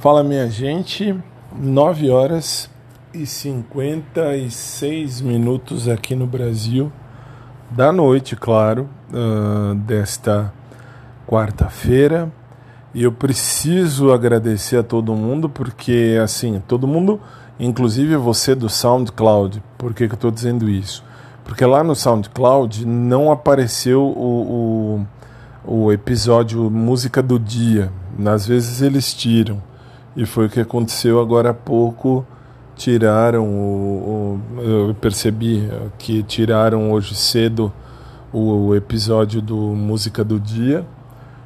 Fala minha gente, 9 horas e 56 minutos aqui no Brasil, da noite, claro, uh, desta quarta-feira. E eu preciso agradecer a todo mundo, porque assim, todo mundo, inclusive você do SoundCloud, por que, que eu estou dizendo isso? Porque lá no SoundCloud não apareceu o, o, o episódio Música do Dia. Às vezes eles tiram. E foi o que aconteceu agora há pouco. Tiraram o, o eu percebi que tiraram hoje cedo o, o episódio do Música do Dia.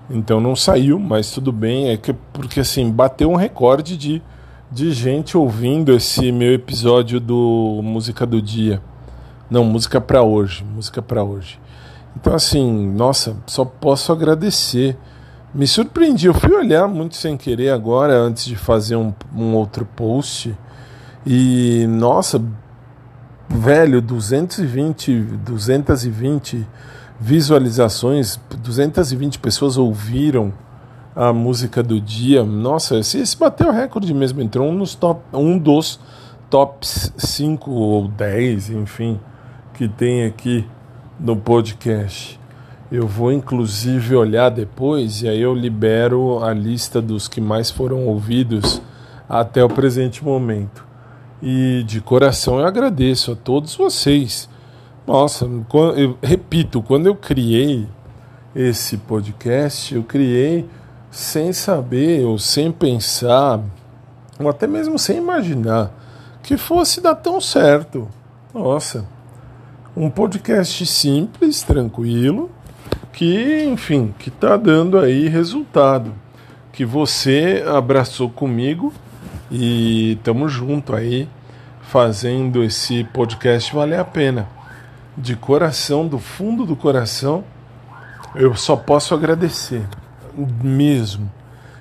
Então não saiu, mas tudo bem, é que porque assim, bateu um recorde de, de gente ouvindo esse meu episódio do Música do Dia. Não, música para hoje, música para hoje. Então assim, nossa, só posso agradecer me surpreendi. Eu fui olhar muito sem querer agora, antes de fazer um, um outro post. E, nossa, velho, 220, 220 visualizações, 220 pessoas ouviram a música do dia. Nossa, esse, esse bateu o recorde mesmo. Entrou um, nos top, um dos tops 5 ou 10, enfim, que tem aqui no podcast. Eu vou inclusive olhar depois e aí eu libero a lista dos que mais foram ouvidos até o presente momento. E de coração eu agradeço a todos vocês. Nossa, eu repito, quando eu criei esse podcast, eu criei sem saber ou sem pensar, ou até mesmo sem imaginar que fosse dar tão certo. Nossa, um podcast simples, tranquilo, que, enfim, que está dando aí resultado. Que você abraçou comigo e estamos junto aí fazendo esse podcast valer a pena. De coração, do fundo do coração, eu só posso agradecer mesmo.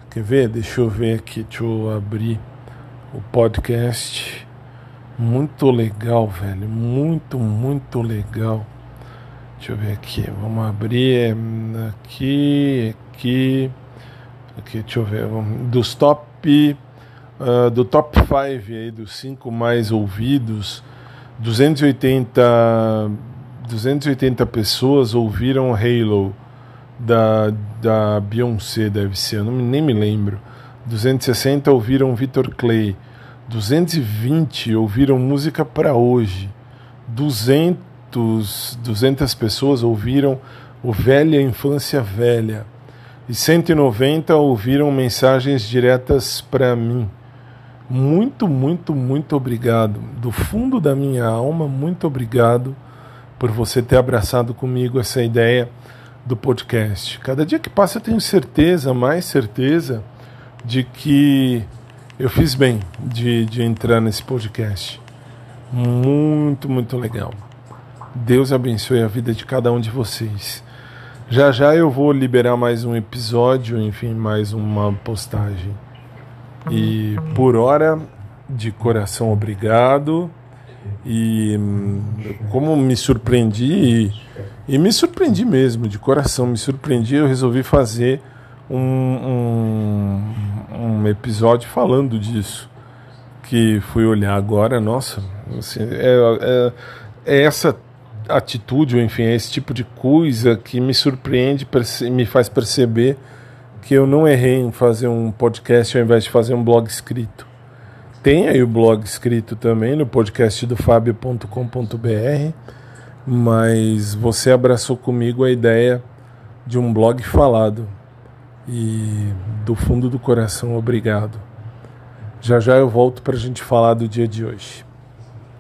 Quer ver? Deixa eu ver aqui, deixa eu abrir o podcast. Muito legal, velho. Muito, muito legal. Deixa eu ver aqui. Vamos abrir aqui, aqui, aqui. Deixa eu ver. Dos top, uh, do top 5 aí, dos cinco mais ouvidos, 280, 280 pessoas ouviram Halo da, da Beyoncé, deve ser. Eu não, nem me lembro. 260 ouviram Victor Clay. 220 ouviram música para hoje. 200 200, 200 pessoas ouviram o Velha Infância Velha e 190 ouviram mensagens diretas para mim. Muito, muito, muito obrigado. Do fundo da minha alma, muito obrigado por você ter abraçado comigo essa ideia do podcast. Cada dia que passa eu tenho certeza, mais certeza, de que eu fiz bem de, de entrar nesse podcast. Muito, muito legal. Deus abençoe a vida de cada um de vocês. Já já eu vou liberar mais um episódio, enfim, mais uma postagem. E por hora, de coração obrigado. E como me surpreendi, e, e me surpreendi mesmo, de coração, me surpreendi, eu resolvi fazer um, um, um episódio falando disso. Que fui olhar agora, nossa, assim, é, é, é essa atitude, ou enfim, é esse tipo de coisa que me surpreende, me faz perceber que eu não errei em fazer um podcast ao invés de fazer um blog escrito. Tem aí o blog escrito também no podcast do fabio.com.br, mas você abraçou comigo a ideia de um blog falado. E do fundo do coração, obrigado. Já já eu volto para a gente falar do dia de hoje.